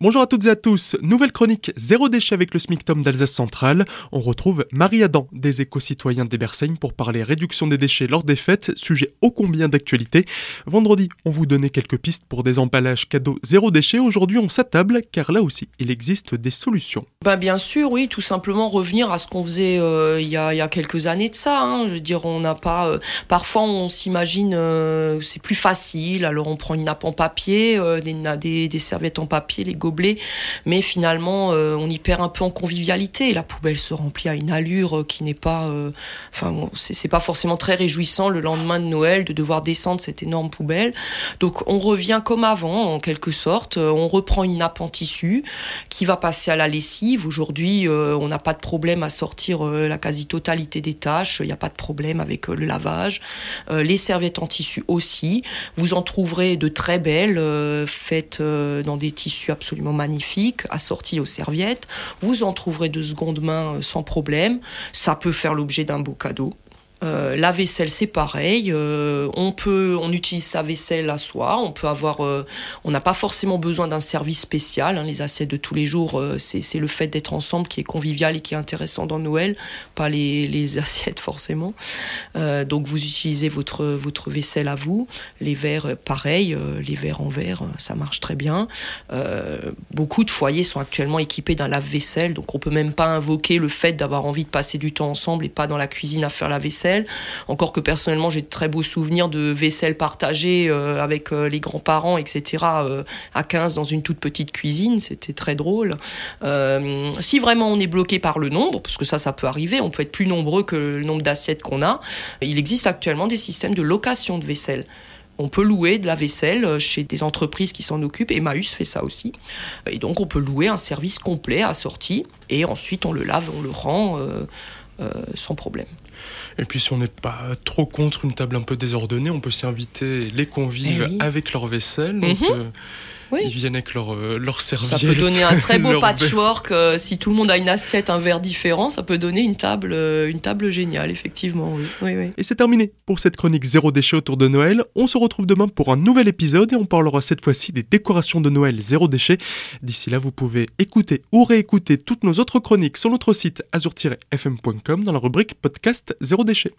Bonjour à toutes et à tous, nouvelle chronique Zéro déchet avec le SMICTOM d'Alsace Centrale. On retrouve Marie Adam des éco-citoyens d'Ebersheim pour parler réduction des déchets lors des fêtes, sujet ô combien d'actualité. Vendredi, on vous donnait quelques pistes pour des emballages cadeaux zéro déchet. Aujourd'hui, on s'attable car là aussi, il existe des solutions. Bah bien sûr, oui, tout simplement revenir à ce qu'on faisait euh, il, y a, quelques années de ça. Hein. Je veux dire, on n'a pas. Euh, parfois, on s'imagine euh, c'est plus facile. Alors, on prend une nappe en papier, des, des, des serviettes en papier, les blé, mais finalement, euh, on y perd un peu en convivialité. La poubelle se remplit à une allure euh, qui n'est pas, euh, enfin, c'est pas forcément très réjouissant le lendemain de Noël de devoir descendre cette énorme poubelle. Donc, on revient comme avant, en quelque sorte. On reprend une nappe en tissu qui va passer à la lessive. Aujourd'hui, on n'a pas de problème à sortir la quasi-totalité des tâches. Il n'y a pas de problème avec le lavage. les serviettes en tissu aussi. Vous en trouverez de très belles, faites dans des tissus absolument magnifique, assorti aux serviettes. Vous en trouverez de seconde main euh, sans problème. Ça peut faire l'objet d'un beau cadeau. Euh, la vaisselle, c'est pareil. Euh, on peut, on utilise sa vaisselle à soi. On peut avoir, euh, on n'a pas forcément besoin d'un service spécial. Hein. les assiettes de tous les jours, c'est le fait d'être ensemble qui est convivial et qui est intéressant dans Noël, pas les, assiettes forcément. donc vous utilisez votre votre vaisselle à vous. Les verres, pareil. les verres en verre, ça marche très bien. beaucoup de foyers sont actuellement équipés d'un lave-vaisselle, donc on peut même pas invoquer le fait d'avoir envie de passer du temps ensemble et pas dans la cuisine à faire la vaisselle encore que personnellement, j'ai de très beaux souvenirs de vaisselle partagée euh, avec euh, les grands-parents, etc. Euh, à 15 dans une toute petite cuisine. C'était très drôle. si vraiment on est bloqué par le nombre, parce que ça, ça peut arriver, on peut être plus nombreux que le nombre d'assiettes qu'on a, il existe actuellement des systèmes de location de vaisselle. On peut louer de la vaisselle chez des entreprises qui s'en occupent. Emmaüs fait ça aussi. Et donc, on peut louer un service complet assorti. Et ensuite, on le lave, on le rend sans problème. Et puis si on n'est pas trop contre une table un peu désordonnée, on peut s'inviter les convives eh avec leur vaisselle. Donc, mhm. euh, ils viennent avec leur, euh, leur serviette. Ça peut donner un très beau patchwork. Euh, si tout le monde a une assiette, un verre différent, ça peut donner une table, euh, une table géniale, effectivement. Oui. Oui, Et c'est terminé pour cette chronique zéro déchet autour de Noël. On se retrouve demain pour un nouvel épisode et on parlera cette fois-ci des décorations de Noël zéro déchet. D'ici là, vous pouvez écouter ou réécouter toutes nos autres chroniques sur notre site azur-fm.com dans la rubrique podcast zéro déchet.